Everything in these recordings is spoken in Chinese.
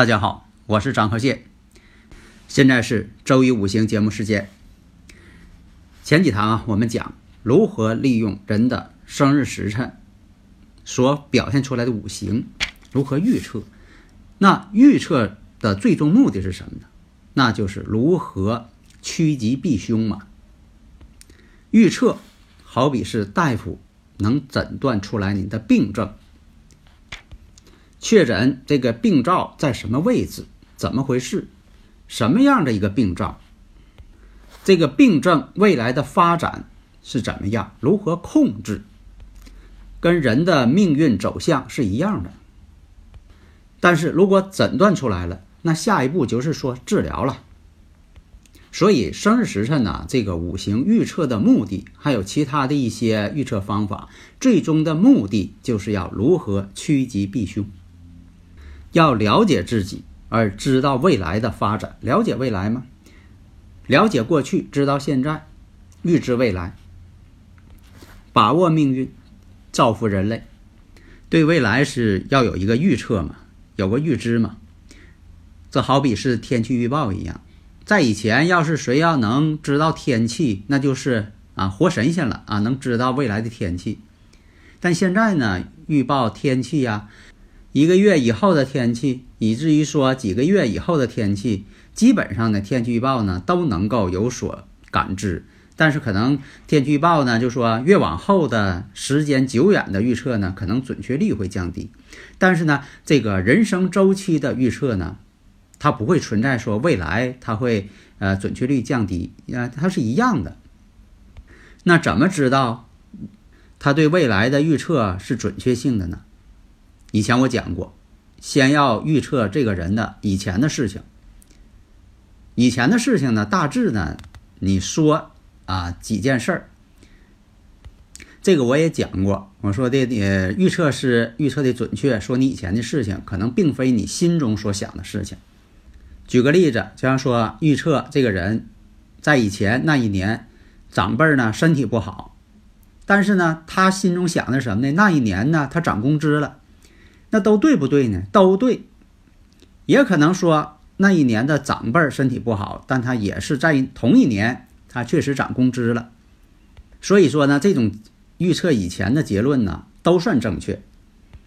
大家好，我是张和建。现在是周一五行节目时间。前几堂啊，我们讲如何利用人的生日时辰所表现出来的五行，如何预测。那预测的最终目的是什么呢？那就是如何趋吉避凶嘛。预测好比是大夫能诊断出来你的病症。确诊这个病灶在什么位置？怎么回事？什么样的一个病灶？这个病症未来的发展是怎么样？如何控制？跟人的命运走向是一样的。但是如果诊断出来了，那下一步就是说治疗了。所以生日时辰呢，这个五行预测的目的，还有其他的一些预测方法，最终的目的就是要如何趋吉避凶。要了解自己，而知道未来的发展。了解未来吗？了解过去，知道现在，预知未来，把握命运，造福人类。对未来是要有一个预测嘛，有个预知嘛。这好比是天气预报一样。在以前，要是谁要能知道天气，那就是啊活神仙了啊，能知道未来的天气。但现在呢，预报天气呀。一个月以后的天气，以至于说几个月以后的天气，基本上的，天气预报呢都能够有所感知。但是可能天气预报呢，就说越往后的时间久远的预测呢，可能准确率会降低。但是呢，这个人生周期的预测呢，它不会存在说未来它会呃准确率降低啊，它是一样的。那怎么知道它对未来的预测是准确性的呢？以前我讲过，先要预测这个人的以前的事情。以前的事情呢，大致呢，你说啊几件事儿。这个我也讲过，我说的呃预测是预测的准确，说你以前的事情可能并非你心中所想的事情。举个例子，就像说预测这个人，在以前那一年长辈呢身体不好，但是呢他心中想的什么呢？那一年呢他涨工资了。那都对不对呢？都对，也可能说那一年的长辈身体不好，但他也是在同一年，他确实涨工资了。所以说呢，这种预测以前的结论呢，都算正确。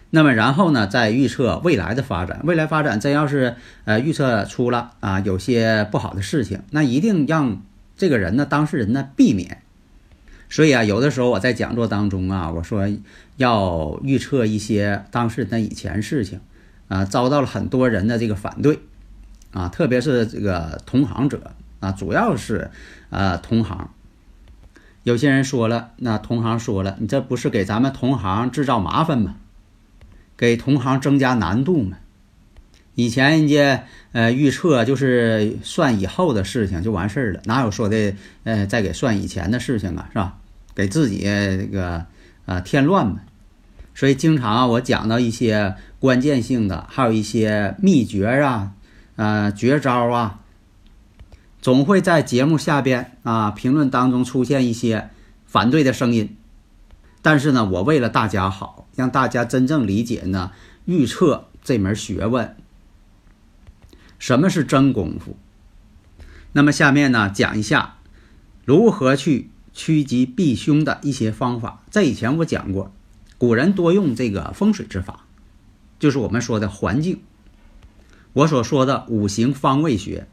那么然后呢，再预测未来的发展，未来发展真要是呃预测出了啊有些不好的事情，那一定让这个人呢，当事人呢避免。所以啊，有的时候我在讲座当中啊，我说要预测一些当事人的以前事情，啊，遭到了很多人的这个反对，啊，特别是这个同行者啊，主要是呃同行。有些人说了，那同行说了，你这不是给咱们同行制造麻烦吗？给同行增加难度吗？以前人家呃预测就是算以后的事情就完事儿了，哪有说的呃再给算以前的事情啊，是吧？给自己这个啊添乱嘛，所以经常啊我讲到一些关键性的，还有一些秘诀啊、呃绝招啊，总会在节目下边啊评论当中出现一些反对的声音。但是呢，我为了大家好，让大家真正理解呢预测这门学问，什么是真功夫。那么下面呢讲一下如何去。趋吉避凶的一些方法，在以前我讲过，古人多用这个风水之法，就是我们说的环境。我所说的五行方位学，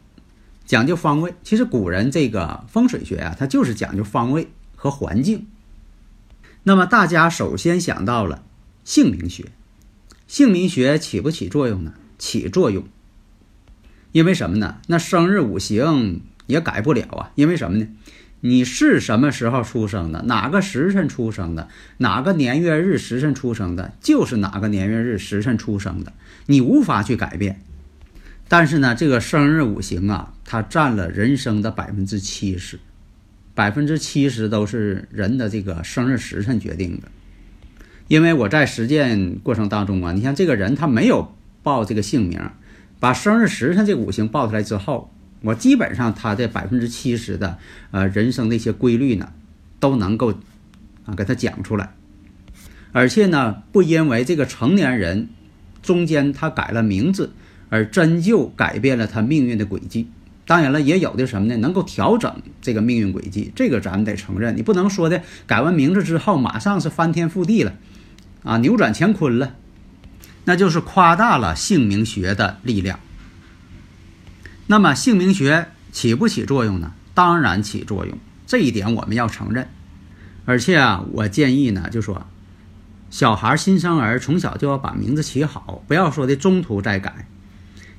讲究方位。其实古人这个风水学啊，它就是讲究方位和环境。那么大家首先想到了姓名学，姓名学起不起作用呢？起作用。因为什么呢？那生日五行也改不了啊。因为什么呢？你是什么时候出生的？哪个时辰出生的？哪个年月日时辰出生的？就是哪个年月日时辰出生的，你无法去改变。但是呢，这个生日五行啊，它占了人生的百分之七十，百分之七十都是人的这个生日时辰决定的。因为我在实践过程当中啊，你像这个人他没有报这个姓名，把生日时辰这五行报出来之后。我基本上他的百分之七十的呃人生的一些规律呢，都能够啊给他讲出来，而且呢不因为这个成年人中间他改了名字而真就改变了他命运的轨迹。当然了，也有的什么呢能够调整这个命运轨迹，这个咱们得承认。你不能说的改完名字之后马上是翻天覆地了啊，扭转乾坤了，那就是夸大了姓名学的力量。那么姓名学起不起作用呢？当然起作用，这一点我们要承认。而且啊，我建议呢，就说小孩新生儿从小就要把名字起好，不要说的中途再改。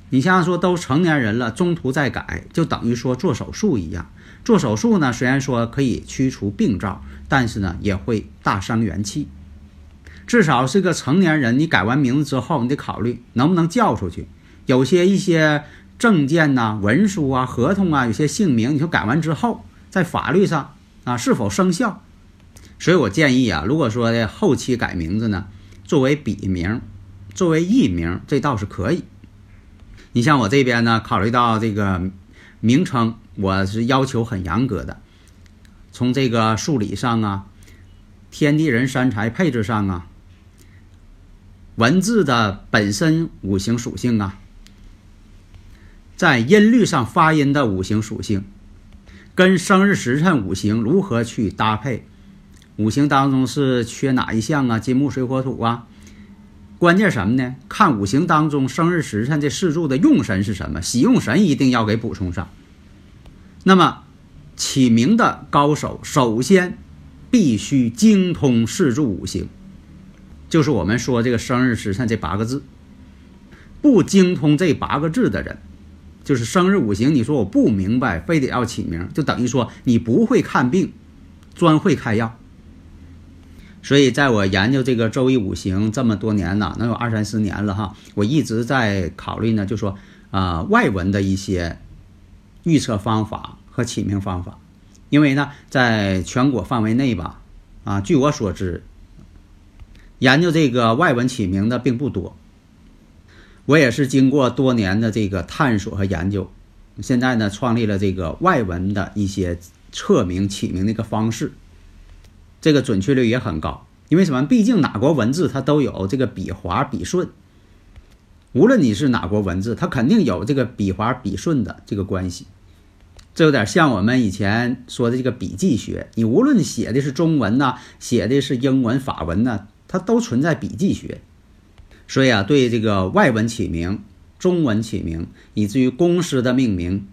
你像说都成年人了，中途再改，就等于说做手术一样。做手术呢，虽然说可以驱除病灶，但是呢，也会大伤元气。至少是个成年人，你改完名字之后，你得考虑能不能叫出去。有些一些。证件呐、文书啊、合同啊，有些姓名，你说改完之后，在法律上啊是否生效？所以我建议啊，如果说的后期改名字呢，作为笔名、作为艺名，这倒是可以。你像我这边呢，考虑到这个名称，我是要求很严格的，从这个数理上啊、天地人三才配置上啊、文字的本身五行属性啊。在音律上发音的五行属性，跟生日时辰五行如何去搭配？五行当中是缺哪一项啊？金木水火土啊？关键什么呢？看五行当中生日时辰这四柱的用神是什么？喜用神一定要给补充上。那么起名的高手，首先必须精通四柱五行，就是我们说这个生日时辰这八个字。不精通这八个字的人。就是生日五行，你说我不明白，非得要起名，就等于说你不会看病，专会开药。所以，在我研究这个周易五行这么多年了，能有二三十年了哈，我一直在考虑呢，就说啊，外文的一些预测方法和起名方法，因为呢，在全国范围内吧，啊，据我所知，研究这个外文起名的并不多。我也是经过多年的这个探索和研究，现在呢创立了这个外文的一些测名起名的一个方式，这个准确率也很高。因为什么？毕竟哪国文字它都有这个笔划笔顺，无论你是哪国文字，它肯定有这个笔划笔顺的这个关系。这有点像我们以前说的这个笔记学，你无论写的是中文呐，写的是英文、法文呐，它都存在笔记学。所以啊，对这个外文起名、中文起名，以至于公司的命名、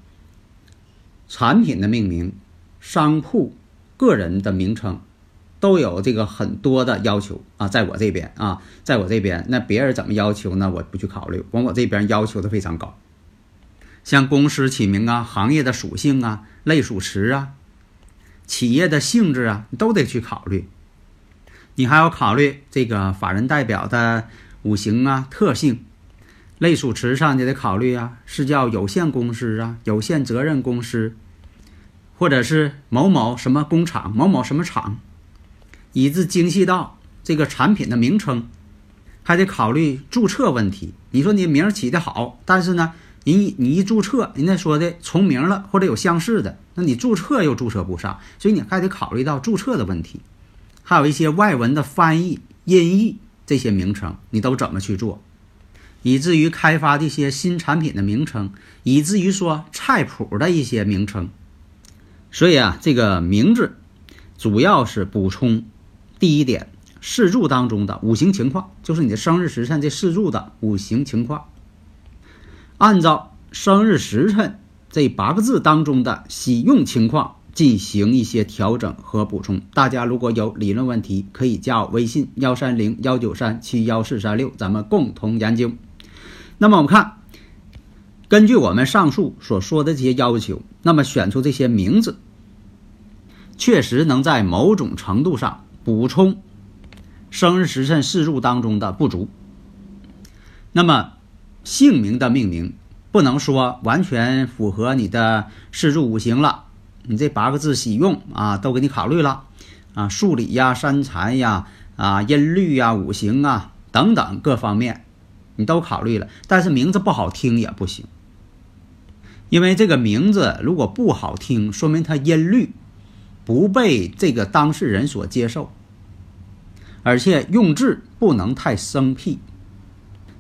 产品的命名、商铺个人的名称都有这个很多的要求啊，在我这边啊，在我这边，那别人怎么要求呢？我不去考虑，往我这边要求的非常高。像公司起名啊、行业的属性啊、类属词啊、企业的性质啊，你都得去考虑。你还要考虑这个法人代表的五行啊、特性。类属词上你得考虑啊，是叫有限公司啊、有限责任公司，或者是某某什么工厂、某某什么厂，以致精细到这个产品的名称，还得考虑注册问题。你说你名起的好，但是呢，你你一注册，人家说的重名了或者有相似的，那你注册又注册不上，所以你还得考虑到注册的问题，还有一些外文的翻译、音译这些名称，你都怎么去做？以至于开发这些新产品的名称，以至于说菜谱的一些名称，所以啊，这个名字主要是补充第一点四柱当中的五行情况，就是你的生日时辰这四柱的五行情况，按照生日时辰这八个字当中的喜用情况进行一些调整和补充。大家如果有理论问题，可以加我微信幺三零幺九三七幺四三六，咱们共同研究。那么我们看，根据我们上述所说的这些要求，那么选出这些名字，确实能在某种程度上补充生日时辰四柱当中的不足。那么姓名的命名不能说完全符合你的四柱五行了，你这八个字喜用啊都给你考虑了啊，数理呀、三才呀、啊音律呀、五行啊等等各方面。你都考虑了，但是名字不好听也不行，因为这个名字如果不好听，说明它音律不被这个当事人所接受，而且用字不能太生僻。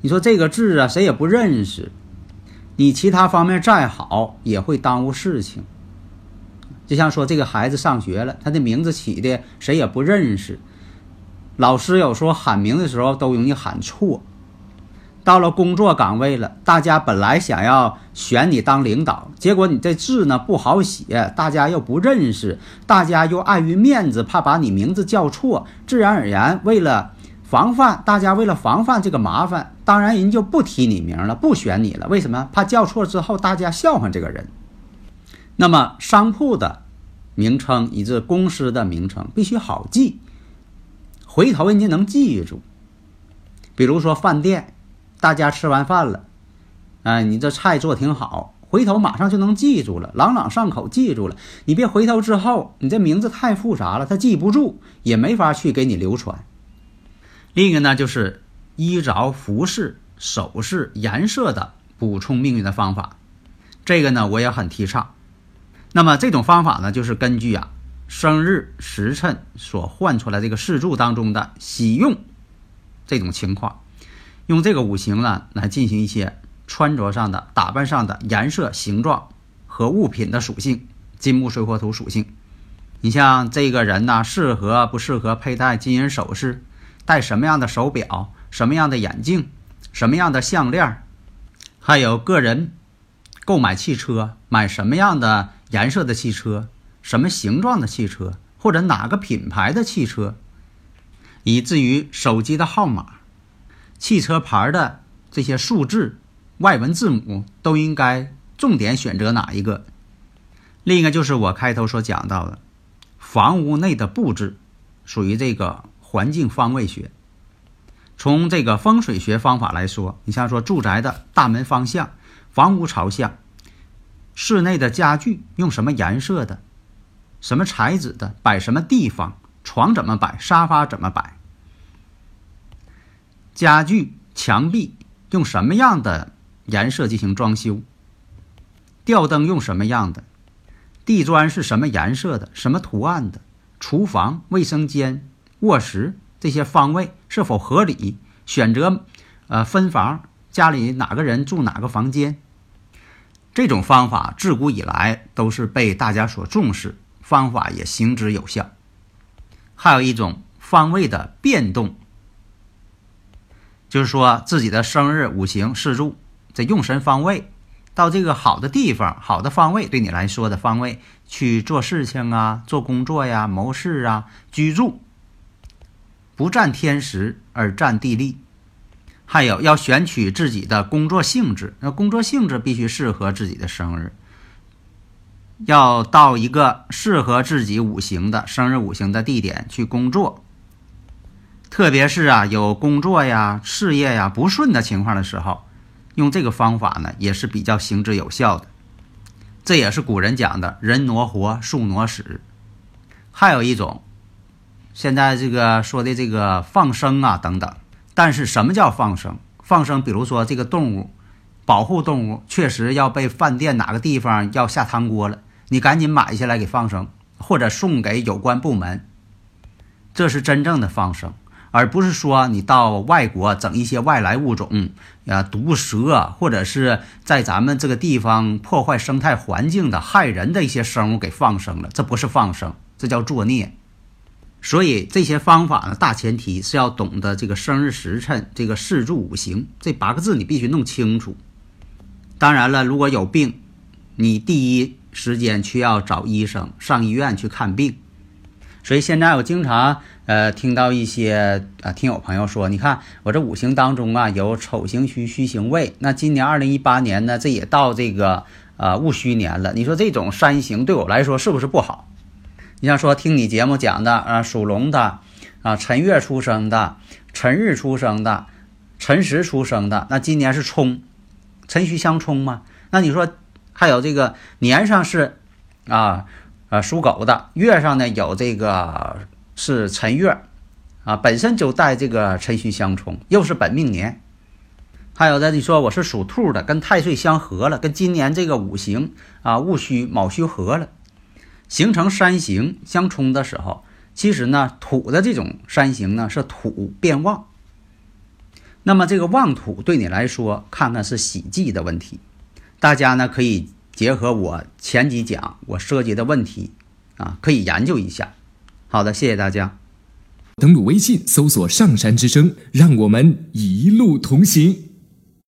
你说这个字啊，谁也不认识，你其他方面再好也会耽误事情。就像说这个孩子上学了，他的名字起的谁也不认识，老师有时候喊名的时候都容易喊错。到了工作岗位了，大家本来想要选你当领导，结果你这字呢不好写，大家又不认识，大家又碍于面子，怕把你名字叫错，自然而然为了防范，大家为了防范这个麻烦，当然人就不提你名了，不选你了。为什么？怕叫错之后大家笑话这个人。那么商铺的名称以及公司的名称必须好记，回头人家能记住。比如说饭店。大家吃完饭了，哎，你这菜做挺好，回头马上就能记住了，朗朗上口，记住了。你别回头之后，你这名字太复杂了，他记不住，也没法去给你流传。另一个呢，就是衣着服饰、首饰、颜色的补充命运的方法，这个呢我也很提倡。那么这种方法呢，就是根据啊生日时辰所换出来这个四柱当中的喜用这种情况。用这个五行呢来进行一些穿着上的、打扮上的颜色、形状和物品的属性，金木水火土属性。你像这个人呢，适合不适合佩戴金银首饰？戴什么样的手表？什么样的眼镜？什么样的项链？还有个人购买汽车，买什么样的颜色的汽车？什么形状的汽车？或者哪个品牌的汽车？以至于手机的号码。汽车牌的这些数字、外文字母都应该重点选择哪一个？另一个就是我开头所讲到的，房屋内的布置属于这个环境方位学。从这个风水学方法来说，你像说住宅的大门方向、房屋朝向、室内的家具用什么颜色的、什么材质的、摆什么地方、床怎么摆、沙发怎么摆。家具、墙壁用什么样的颜色进行装修？吊灯用什么样的？地砖是什么颜色的？什么图案的？厨房、卫生间、卧室这些方位是否合理？选择呃分房，家里哪个人住哪个房间？这种方法自古以来都是被大家所重视，方法也行之有效。还有一种方位的变动。就是说自己的生日五行四柱，这用神方位，到这个好的地方、好的方位，对你来说的方位去做事情啊、做工作呀、谋事啊、居住，不占天时而占地利。还有要选取自己的工作性质，那工作性质必须适合自己的生日，要到一个适合自己五行的生日五行的地点去工作。特别是啊，有工作呀、事业呀不顺的情况的时候，用这个方法呢也是比较行之有效的。这也是古人讲的“人挪活，树挪死”。还有一种，现在这个说的这个放生啊等等。但是什么叫放生？放生，比如说这个动物，保护动物确实要被饭店哪个地方要下汤锅了，你赶紧买下来给放生，或者送给有关部门，这是真正的放生，而不是说你到外国整一些外来物种，啊，毒蛇，或者是在咱们这个地方破坏生态环境的害人的一些生物给放生了，这不是放生，这叫作孽。所以这些方法呢，大前提是要懂得这个生日时辰、这个四柱五行这八个字，你必须弄清楚。当然了，如果有病，你第一时间去要找医生，上医院去看病。所以现在我经常呃听到一些啊听友朋友说，你看我这五行当中啊有丑行戌、戌行未，那今年二零一八年呢，这也到这个呃戊戌年了。你说这种三行对我来说是不是不好？你像说听你节目讲的啊，属龙的啊，辰月出生的，辰日出生的，辰时出生的，那今年是冲，辰戌相冲嘛？那你说还有这个年上是啊啊属狗的，月上呢有这个是辰月啊，本身就带这个辰戌相冲，又是本命年。还有的你说我是属兔的，跟太岁相合了，跟今年这个五行啊戊戌卯戌合了。形成山形相冲的时候，其实呢，土的这种山形呢是土变旺。那么这个旺土对你来说，看看是喜忌的问题。大家呢可以结合我前几讲我涉及的问题啊，可以研究一下。好的，谢谢大家。登录微信搜索“上山之声”，让我们一路同行。